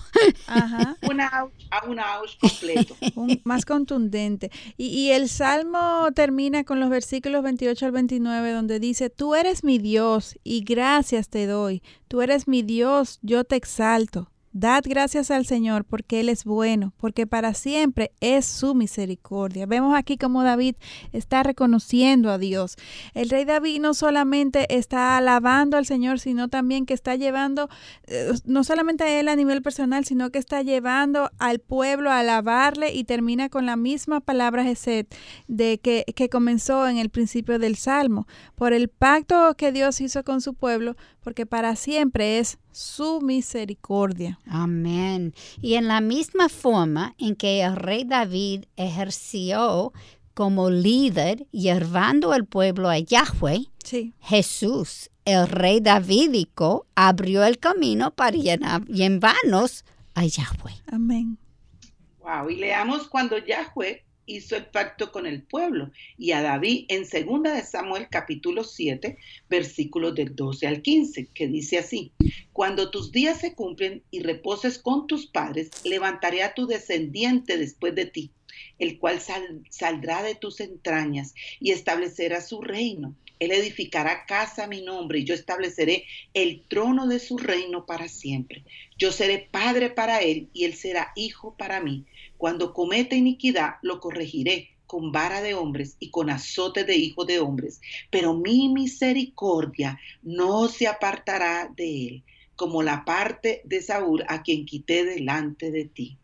Ajá. Un ouch, a un ouch completo. un- más contundente. Y, y el Salmo termina con los versículos 28 al 29 donde dice, tú eres mi Dios y gracias te doy. Tú eres mi Dios, yo te exalto. Dad gracias al Señor porque Él es bueno, porque para siempre es su misericordia. Vemos aquí como David está reconociendo a Dios. El rey David no solamente está alabando al Señor, sino también que está llevando, eh, no solamente a él a nivel personal, sino que está llevando al pueblo a alabarle y termina con la misma palabra Gesed de que, que comenzó en el principio del Salmo, por el pacto que Dios hizo con su pueblo, porque para siempre es su misericordia. Amén. Y en la misma forma en que el rey David ejerció como líder, llevando al pueblo a Yahweh, Sí. Jesús, el rey davídico, abrió el camino para llenar- llevarnos a Yahweh. Amén. Wow, y leamos cuando Yahweh hizo el pacto con el pueblo y a David en 2 de Samuel capítulo 7, versículos del 12 al 15, que dice así: Cuando tus días se cumplen y reposes con tus padres, levantaré a tu descendiente después de ti, el cual sal- saldrá de tus entrañas y establecerá su reino. Él edificará casa a mi nombre y yo estableceré el trono de su reino para siempre. Yo seré padre para él y él será hijo para mí. Cuando cometa iniquidad, lo corregiré con vara de hombres y con azote de hijos de hombres. Pero mi misericordia no se apartará de él, como la parte de Saúl a quien quité delante de ti.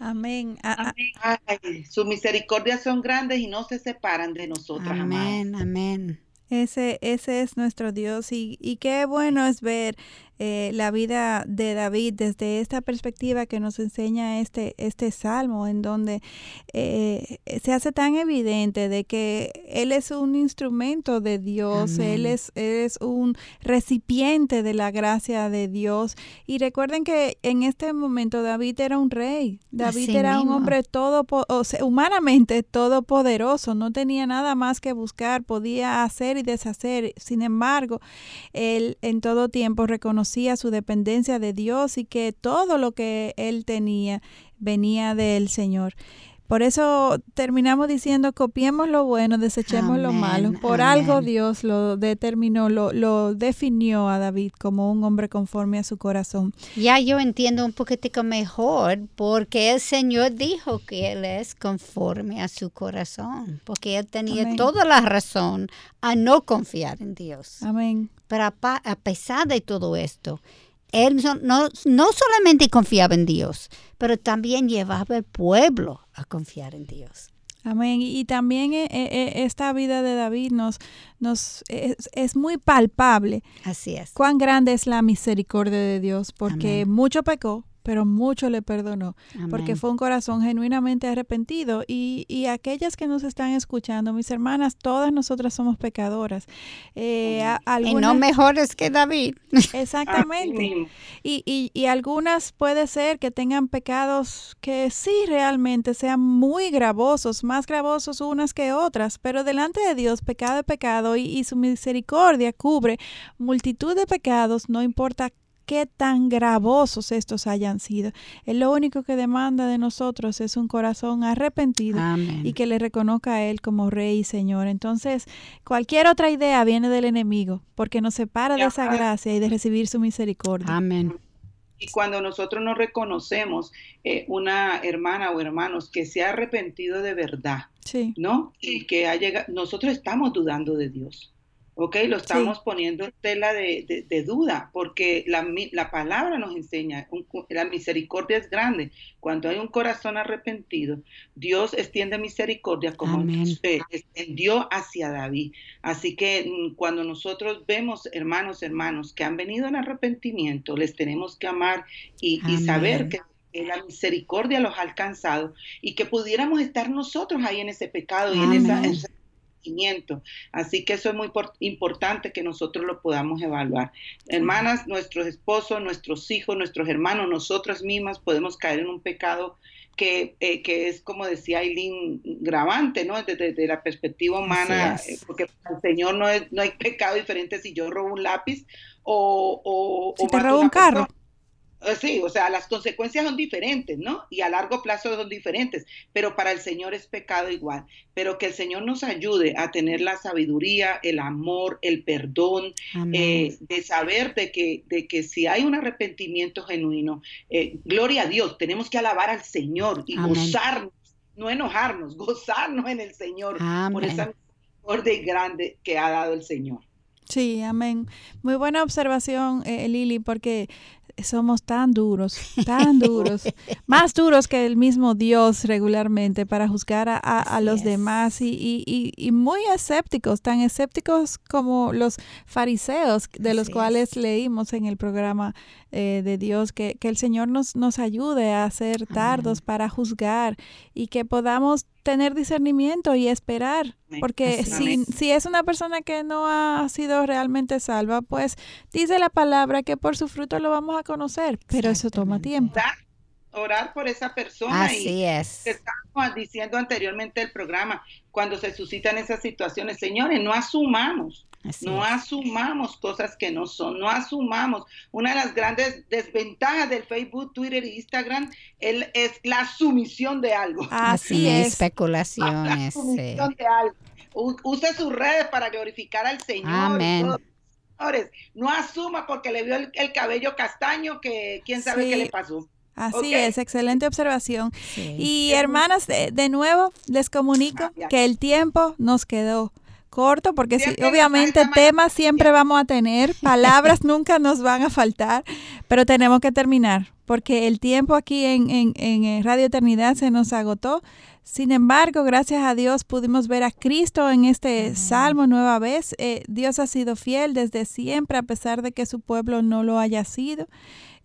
Amén. A- a- Ay, sus misericordias son grandes y no se separan de nosotras, amadas. Amén, amén. Ese, ese es nuestro Dios y, y qué bueno es ver eh, la vida de David desde esta perspectiva que nos enseña este, este salmo, en donde eh, se hace tan evidente de que Él es un instrumento de Dios, Él es, él es un recipiente de la gracia de Dios. Y recuerden que en este momento David era un rey, David Así era un hombre todo, o sea, humanamente todopoderoso, no tenía nada más que buscar, podía hacer y deshacer. Sin embargo, él en todo tiempo su dependencia de Dios y que todo lo que él tenía venía del Señor. Por eso terminamos diciendo, copiemos lo bueno, desechemos lo malo. Por algo. Dios lo determinó, lo, lo definió a David como un hombre conforme a su corazón. Ya yo entiendo un poquitico mejor porque el Señor dijo que Él es conforme a su corazón, porque Él tenía Amén. toda la razón a no confiar en Dios. Amén. Pero a, a pesar de todo esto, Él no, no, solamente confiaba en Dios, pero también llevaba al pueblo a confiar en Dios. Amén. Y, y también eh, eh, esta vida de David nos, nos es, es muy palpable Así es. cuán grande es la misericordia de Dios, porque Amén. mucho pecó, pero mucho le perdonó, porque fue un corazón genuinamente arrepentido. Y, y aquellas que nos están escuchando, mis hermanas, todas nosotras somos pecadoras. Eh, a- Y no algunas- mejores que David. Exactamente. Y, y, y algunas puede ser que tengan pecados que sí realmente sean muy gravosos, más gravosos unas que otras, pero delante de Dios pecado es pecado y, y su misericordia cubre multitud de pecados, no importa qué tan gravosos estos hayan sido. Él lo único que demanda de nosotros es un corazón arrepentido Amén. y que le reconozca a Él como Rey y Señor. Entonces, cualquier otra idea viene del enemigo, porque nos separa de esa gracia y de recibir su misericordia. Amén. Y cuando nosotros no reconocemos eh, una hermana o hermanos que se ha arrepentido de verdad, Sí, ¿no? Y que ha llegado, nosotros estamos dudando de Dios, ¿ok? Lo estamos poniendo en tela de, duda, porque la, la palabra nos enseña, un, la misericordia es grande. Cuando hay un corazón arrepentido, Dios extiende misericordia como usted extendió hacia David. Así que mm, cuando nosotros vemos hermanos, hermanos que han venido en arrepentimiento, les tenemos que amar y, saber que la misericordia los ha alcanzado y que pudiéramos estar nosotros ahí en ese pecado y en esa, esa Así que eso es muy importante que nosotros lo podamos evaluar. Hermanas, nuestros esposos, nuestros hijos, nuestros hermanos, nosotras mismas podemos caer en un pecado que, eh, que es, como decía Aileen, gravante, ¿no? Desde, la perspectiva humana, eh, porque para el Señor no, es, no hay pecado diferente si yo robo un lápiz o... o, si o te robo un carro. Eh, Sí, o sea, las consecuencias son diferentes, ¿no? Y a largo plazo son diferentes, pero para el Señor es pecado igual. Pero que el Señor nos ayude a tener la sabiduría, el amor, el perdón, eh, de saber de que, de que si hay un arrepentimiento genuino, eh, gloria a Dios, tenemos que alabar al Señor y Amén. gozarnos, no enojarnos, gozarnos en el Señor por Amén. esa misericordia grande que ha dado el Señor. sí, amén. Muy buena observación, eh, Lili, porque somos tan duros, tan duros, más duros que el mismo Dios regularmente para juzgar a, a- los es. demás y, y- y- y muy escépticos, tan escépticos como los fariseos de los cuales es. leímos en el programa eh, de Dios, que, que el Señor nos, nos ayude a ser tardos para juzgar y que podamos tener discernimiento y esperar, porque si, es. si es una persona que no ha sido realmente salva, pues dice la palabra que por su fruto lo vamos a conocer, pero eso toma tiempo. Orar, orar por esa persona y Así es. que estábamos diciendo anteriormente el programa, cuando se suscitan esas situaciones, señores, no asumamos, Así no es. asumamos cosas que no son, no asumamos. Una de las grandes desventajas del Facebook, Twitter e Instagram el- es la sumisión de algo. Así es. especulaciones. sí. sumisión de algo. U- Use sus redes para glorificar al Señor. Amén. no asuma porque le vio el, el cabello castaño que quién sabe Sí. qué le pasó. Así es, excelente observación. Sí. Y hermanas, de, de nuevo les comunico Gracias. que el tiempo nos quedó corto porque sí, obviamente temas siempre vamos a tener, palabras nunca nos van a faltar, pero tenemos que terminar porque el tiempo aquí en, en- en, eh, Radio Eternidad se nos agotó. Sin embargo, gracias a Dios pudimos ver a Cristo en este salmo nueva vez. Eh, Dios ha sido fiel desde siempre a pesar de que su pueblo no lo haya sido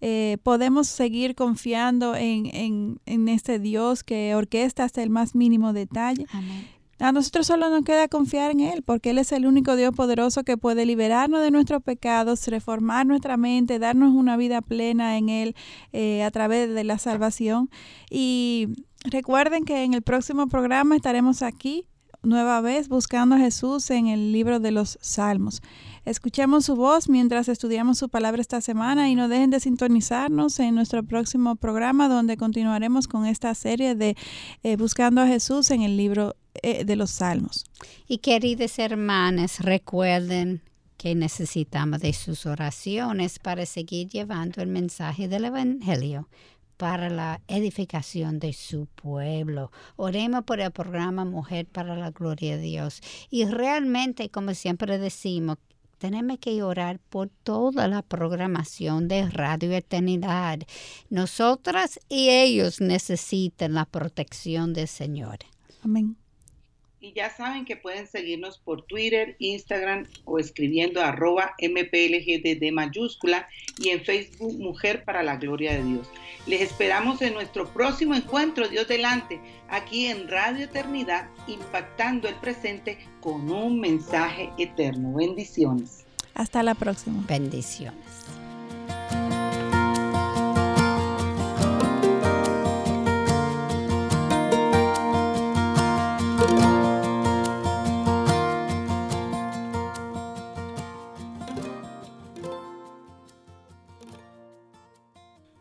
eh, podemos seguir confiando en, en, en este Dios que orquesta hasta el más mínimo detalle. Amén. A nosotros solo nos queda confiar en Él, porque Él es el único Dios poderoso que puede liberarnos de nuestros pecados, reformar nuestra mente, darnos una vida plena en Él eh, a través de la salvación. Y recuerden que en el próximo programa estaremos aquí nueva vez buscando a Jesús en el libro de los Salmos. Escuchemos su voz mientras estudiamos su palabra esta semana y no dejen de sintonizarnos en nuestro próximo programa donde continuaremos con esta serie de eh, Buscando a Jesús en el libro eh, de los Salmos. Y queridas hermanas, recuerden que necesitamos de sus oraciones para seguir llevando el mensaje del Evangelio para la edificación de su pueblo. Oremos por el programa Mujer para la Gloria de Dios. Y realmente, como siempre decimos, tenemos que orar por toda la programación de Radio Eternidad. Nosotras y ellos necesitan la protección del Señor. Amén. Y ya saben que pueden seguirnos por Twitter, Instagram o escribiendo arroba MPLGDD mayúscula y en Facebook Mujer para la Gloria de Dios. Les esperamos en nuestro próximo encuentro, Dios delante, aquí en Radio Eternidad, impactando el presente con un mensaje eterno. Bendiciones. Hasta la próxima. Bendiciones.